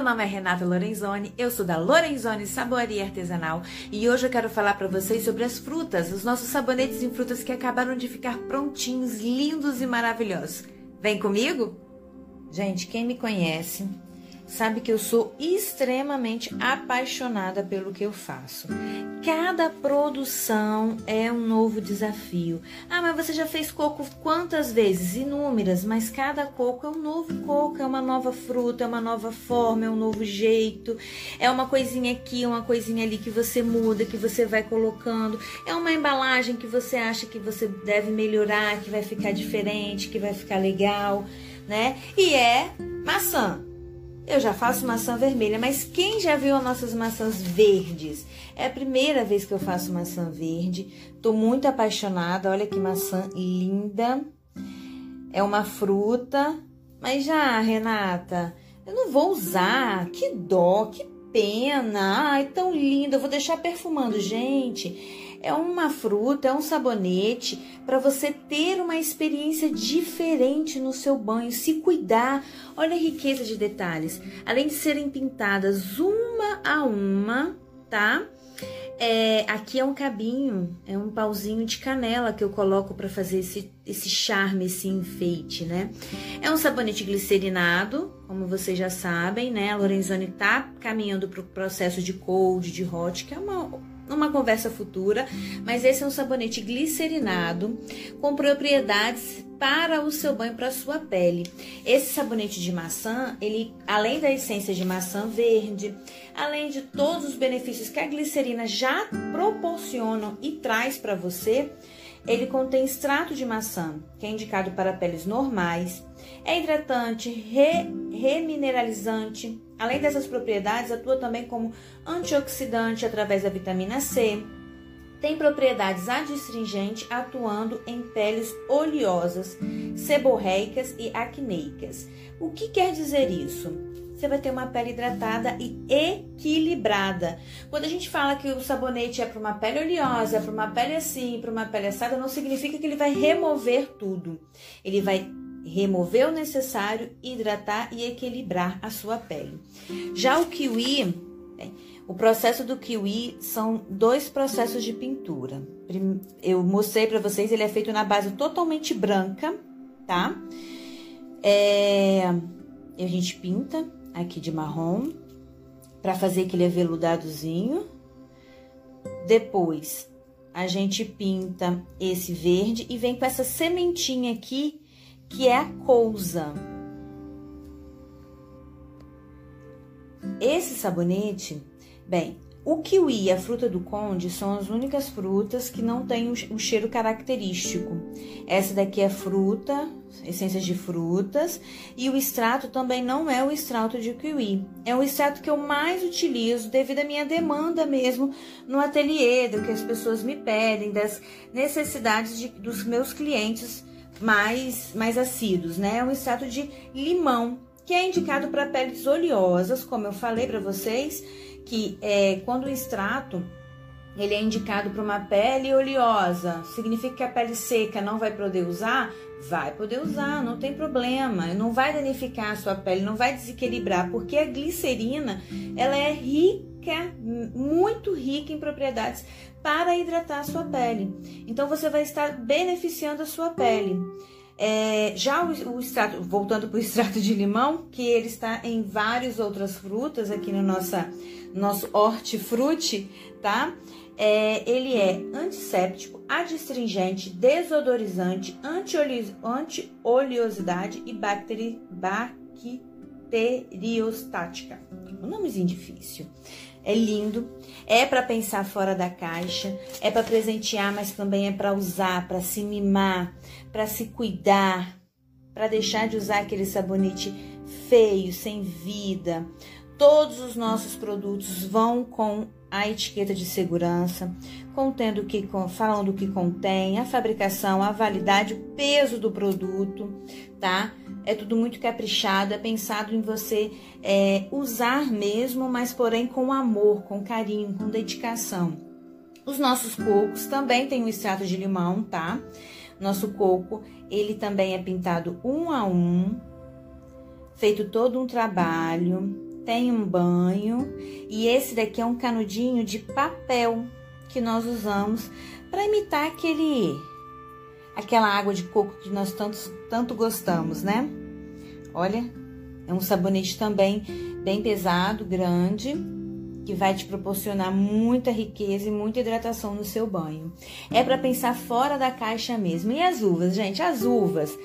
meu nome é Renata Lorenzoni, eu sou da Lorenzoni Saboaria Artesanal e hoje eu quero falar para vocês sobre as frutas, os nossos sabonetes em frutas que acabaram de ficar prontinhos, lindos e maravilhosos. Vem comigo? Gente, quem me conhece sabe que eu sou extremamente apaixonada pelo que eu faço. Cada produção é um novo desafio. Ah, mas você já fez coco quantas vezes? Inúmeras, mas cada coco é um novo coco, é uma nova fruta, é uma nova forma, é um novo jeito. É uma coisinha aqui, uma coisinha ali que você muda, que você vai colocando. É uma embalagem que você acha que você deve melhorar, que vai ficar diferente, que vai ficar legal, né? E é maçã. Eu já faço maçã vermelha, mas quem já viu as nossas maçãs verdes? É a primeira vez que eu faço maçã verde. Tô muito apaixonada. Olha que maçã linda. É uma fruta. Mas já, Renata, eu não vou usar. Que dó, que pena. Ai, tão linda. Eu vou deixar perfumando. Gente, é uma fruta, é um sabonete para você ter uma experiência diferente no seu banho, se cuidar. Olha a riqueza de detalhes. Além de serem pintadas uma a uma, tá? É, aqui é um cabinho, é um pauzinho de canela que eu coloco para fazer esse, esse charme, esse enfeite, né? É um sabonete glicerinado, como vocês já sabem, né? A Lorenzoni tá caminhando para o processo de cold, de hot, que é uma numa conversa futura, mas esse é um sabonete glicerinado com propriedades para o seu banho, para a sua pele. Esse sabonete de maçã, ele além da essência de maçã verde, além de todos os benefícios que a glicerina já proporciona e traz para você, ele contém extrato de maçã, que é indicado para peles normais, é hidratante, re, remineralizante. Além dessas propriedades, atua também como antioxidante através da vitamina C. Tem propriedades adstringentes, atuando em peles oleosas, seborreicas e acneicas. O que quer dizer isso? você vai ter uma pele hidratada e equilibrada. Quando a gente fala que o sabonete é para uma pele oleosa, é para uma pele assim, para uma pele assada, não significa que ele vai remover tudo. Ele vai remover o necessário, hidratar e equilibrar a sua pele. Já o kiwi, o processo do kiwi são dois processos de pintura. Eu mostrei para vocês, ele é feito na base totalmente branca, tá? É, a gente pinta aqui de marrom para fazer aquele aveludadozinho. Depois a gente pinta esse verde e vem com essa sementinha aqui que é a cousa. Esse sabonete, bem, o kiwi e a fruta do conde são as únicas frutas que não têm o cheiro característico. Essa daqui é fruta, essências de frutas, e o extrato também não é o extrato de kiwi. É o extrato que eu mais utilizo devido à minha demanda mesmo no ateliê, do que as pessoas me pedem, das necessidades de, dos meus clientes mais, mais assíduos, né? É um extrato de limão, que é indicado para peles oleosas, como eu falei para vocês, que é quando o extrato ele é indicado para uma pele oleosa, significa que a pele seca não vai poder usar? Vai poder usar, não tem problema, não vai danificar a sua pele, não vai desequilibrar, porque a glicerina ela é rica, muito rica em propriedades para hidratar a sua pele. Então você vai estar beneficiando a sua pele. É, já o, o, extrato, voltando para o extrato de limão, que ele está em várias outras frutas aqui no nossa, nosso hortifruti, tá? É, ele é antisséptico, adstringente, desodorizante, anti-oleosidade e bacteri, bacteriostática. Um nomezinho difícil é lindo, é para pensar fora da caixa, é para presentear, mas também é para usar, para se mimar, para se cuidar, para deixar de usar aquele sabonete feio, sem vida. Todos os nossos produtos vão com a etiqueta de segurança, contendo que falando o que contém, a fabricação, a validade, o peso do produto, tá? É tudo muito caprichado, é pensado em você é, usar mesmo, mas porém com amor, com carinho, com dedicação. Os nossos cocos também têm um extrato de limão, tá? Nosso coco, ele também é pintado um a um, feito todo um trabalho tem um banho e esse daqui é um canudinho de papel que nós usamos para imitar aquele aquela água de coco que nós tanto, tanto gostamos, né? Olha, é um sabonete também bem pesado, grande, que vai te proporcionar muita riqueza e muita hidratação no seu banho. É para pensar fora da caixa mesmo. E as uvas, gente? As uvas.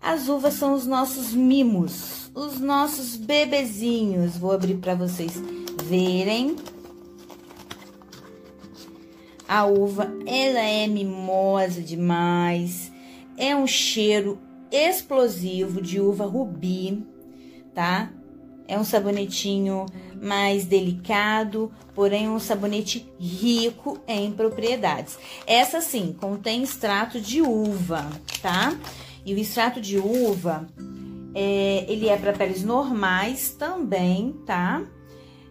As uvas são os nossos mimos, os nossos bebezinhos. Vou abrir para vocês verem. A uva, ela é mimosa demais. É um cheiro explosivo de uva rubi, tá? É um sabonetinho mais delicado, porém um sabonete rico em propriedades. Essa sim, contém extrato de uva, tá? E o extrato de uva, é, ele é para peles normais também, tá?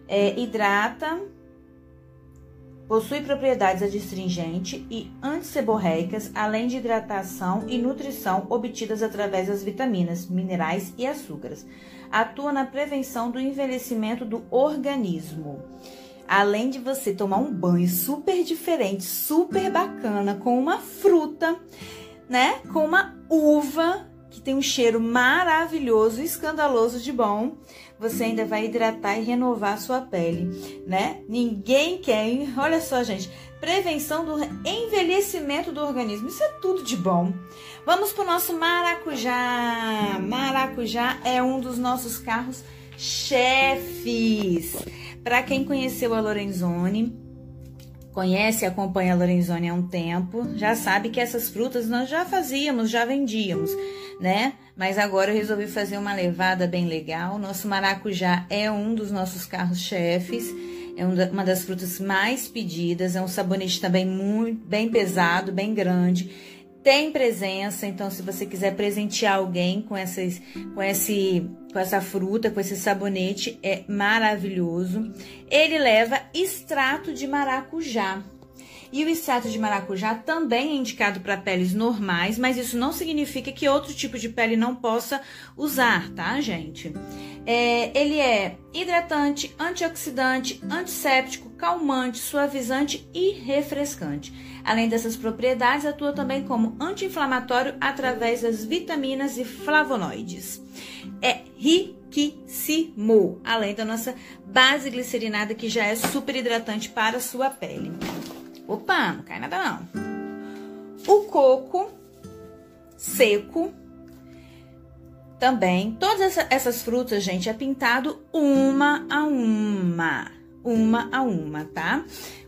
É, hidrata, possui propriedades adstringente e antisseborreicas, além de hidratação e nutrição obtidas através das vitaminas, minerais e açúcares atua na prevenção do envelhecimento do organismo. Além de você tomar um banho super diferente, super bacana, com uma fruta, né? Com uma uva que tem um cheiro maravilhoso, escandaloso de bom, você ainda vai hidratar e renovar a sua pele, né? Ninguém quer, olha só, gente, prevenção do envelhecimento do organismo. Isso é tudo de bom. Vamos para o nosso maracujá. Maracujá é um dos nossos carros chefes. Para quem conheceu a Lorenzoni, conhece e acompanha a Lorenzoni há um tempo, já sabe que essas frutas nós já fazíamos, já vendíamos, né? Mas agora eu resolvi fazer uma levada bem legal. Nosso maracujá é um dos nossos carros chefes é uma das frutas mais pedidas, é um sabonete também muito bem pesado, bem grande. Tem presença, então se você quiser presentear alguém com, essas, com, esse, com essa fruta, com esse sabonete, é maravilhoso. Ele leva extrato de maracujá. E o extrato de maracujá também é indicado para peles normais, mas isso não significa que outro tipo de pele não possa usar, tá, gente? É, ele é hidratante, antioxidante, antisséptico, calmante, suavizante e refrescante. Além dessas propriedades, atua também como anti-inflamatório através das vitaminas e flavonoides. É riquíssimo, além da nossa base glicerinada que já é super hidratante para a sua pele. Opa, não cai nada não. O coco seco também. Todas essa, essas frutas, gente, é pintado uma a uma. Uma a uma, tá?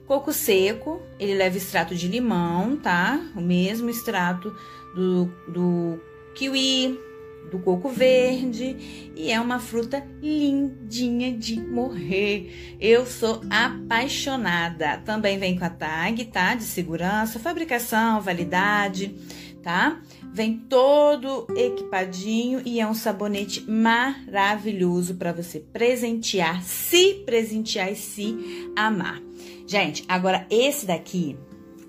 Coco seco, ele leva extrato de limão, tá? O mesmo extrato do, do kiwi, do coco verde e é uma fruta lindinha de morrer. Eu sou apaixonada. Também vem com a tag, tá? De segurança, fabricação, validade, tá? Vem todo equipadinho e é um sabonete maravilhoso para você presentear, se presentear e se amar. Gente, agora esse daqui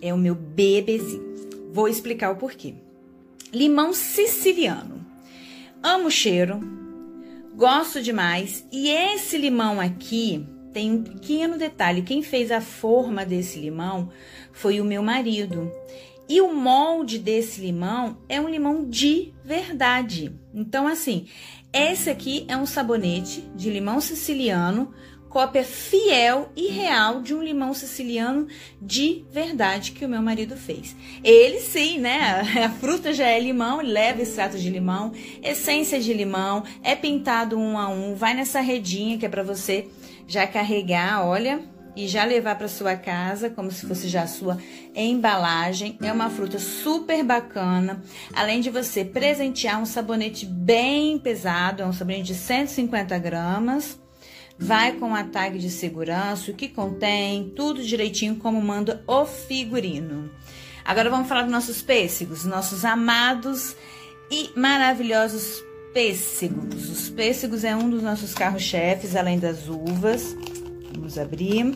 é o meu bebezinho. Vou explicar o porquê. Limão siciliano. Amo o cheiro, gosto demais. E esse limão aqui tem um pequeno detalhe: quem fez a forma desse limão foi o meu marido. E o molde desse limão é um limão de verdade. Então, assim, esse aqui é um sabonete de limão siciliano cópia fiel e real de um limão siciliano de verdade que o meu marido fez. Ele sim, né? A fruta já é limão, leva extrato de limão, essência de limão, é pintado um a um, vai nessa redinha que é para você já carregar, olha, e já levar para sua casa, como se fosse já a sua embalagem. É uma fruta super bacana. Além de você presentear um sabonete bem pesado, é um sabonete de 150 gramas vai com a tag de segurança, o que contém, tudo direitinho como manda o figurino. Agora vamos falar dos nossos pêssegos, nossos amados e maravilhosos pêssegos. Os pêssegos é um dos nossos carros-chefes, além das uvas. Vamos abrir.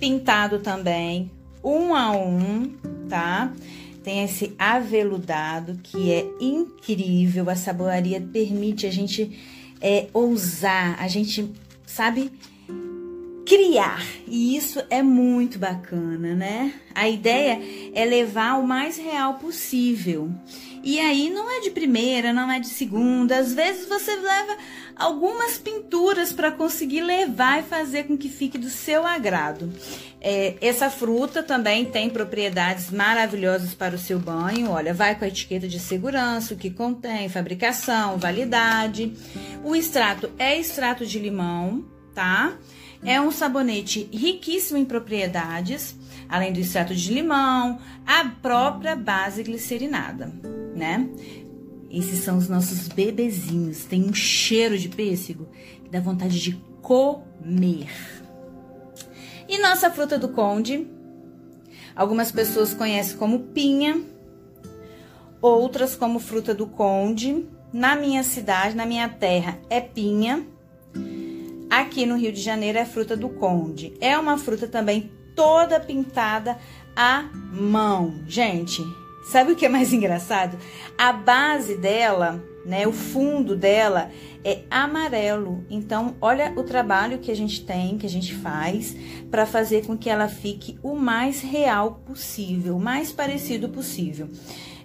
Pintado também, um a um, tá? Tem esse aveludado que é incrível. A saboaria permite a gente é, ousar, a gente, sabe, criar. E isso é muito bacana, né? A ideia é levar o mais real possível. E aí não é de primeira, não é de segunda. Às vezes você leva algumas pinturas para conseguir levar e fazer com que fique do seu agrado. É, essa fruta também tem propriedades maravilhosas para o seu banho. Olha, vai com a etiqueta de segurança, o que contém, fabricação, validade. O extrato é extrato de limão, tá? É um sabonete riquíssimo em propriedades, além do extrato de limão, a própria base glicerinada né? Esses são os nossos bebezinhos. Tem um cheiro de pêssego que dá vontade de comer. E nossa fruta do conde? Algumas pessoas conhecem como pinha, outras como fruta do conde. Na minha cidade, na minha terra, é pinha. Aqui no Rio de Janeiro é fruta do conde. É uma fruta também toda pintada à mão. Gente, Sabe o que é mais engraçado? A base dela, né, o fundo dela é amarelo. Então, olha o trabalho que a gente tem, que a gente faz para fazer com que ela fique o mais real possível, o mais parecido possível.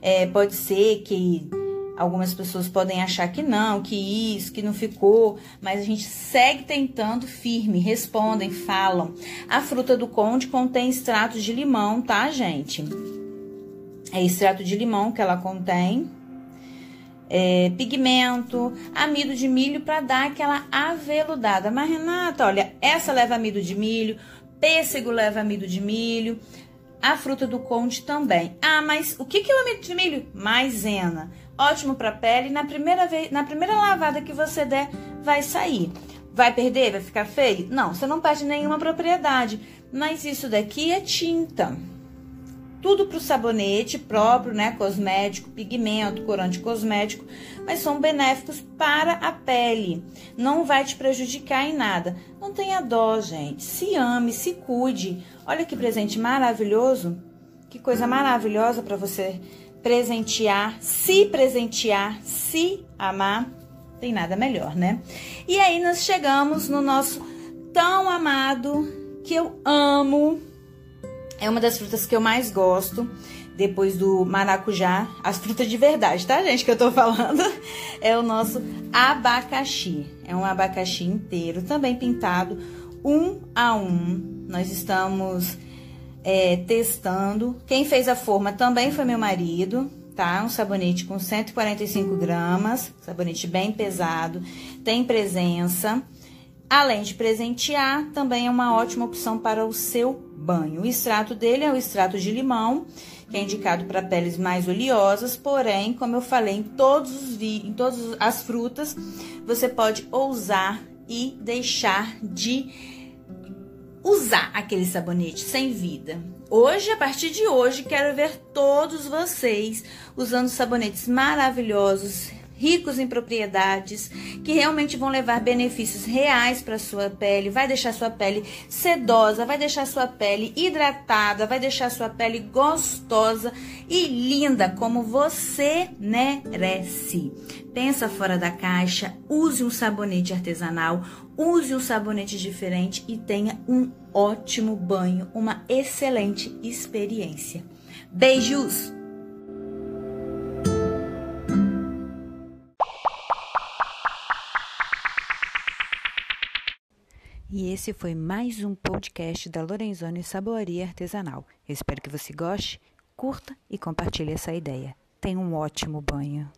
É, pode ser que algumas pessoas podem achar que não, que isso, que não ficou, mas a gente segue tentando firme, respondem, falam. A fruta do conde contém extratos de limão, tá, gente? É extrato de limão que ela contém, é, pigmento, amido de milho para dar aquela aveludada. Mas Renata, olha, essa leva amido de milho, pêssego leva amido de milho, a fruta do conde também. Ah, mas o que, que é o amido de milho? Maisena. Ótimo para pele. Na primeira vez, na primeira lavada que você der, vai sair. Vai perder? Vai ficar feio? Não, você não perde nenhuma propriedade. Mas isso daqui é tinta tudo para o sabonete próprio, né? Cosmético, pigmento, corante cosmético, mas são benéficos para a pele. Não vai te prejudicar em nada. Não tenha dó, gente. Se ame, se cuide. Olha que presente maravilhoso. Que coisa maravilhosa para você presentear, se presentear, se amar. Tem nada melhor, né? E aí nós chegamos no nosso tão amado que eu amo é uma das frutas que eu mais gosto. Depois do maracujá, as frutas de verdade, tá, gente? Que eu tô falando. É o nosso abacaxi. É um abacaxi inteiro, também pintado um a um. Nós estamos é, testando. Quem fez a forma também foi meu marido, tá? Um sabonete com 145 gramas, sabonete bem pesado, tem presença. Além de presentear, também é uma ótima opção para o seu banho. O extrato dele é o extrato de limão, que é indicado para peles mais oleosas, porém, como eu falei, em todos os em todas as frutas, você pode ousar e deixar de usar aquele sabonete sem vida. Hoje, a partir de hoje, quero ver todos vocês usando sabonetes maravilhosos, ricos em propriedades, que realmente vão levar benefícios reais para sua pele, vai deixar sua pele sedosa, vai deixar sua pele hidratada, vai deixar sua pele gostosa e linda como você merece. Pensa fora da caixa, use um sabonete artesanal, use um sabonete diferente e tenha um ótimo banho, uma excelente experiência. Beijos! E esse foi mais um podcast da Lorenzoni Saboaria Artesanal. Espero que você goste, curta e compartilhe essa ideia. Tenha um ótimo banho.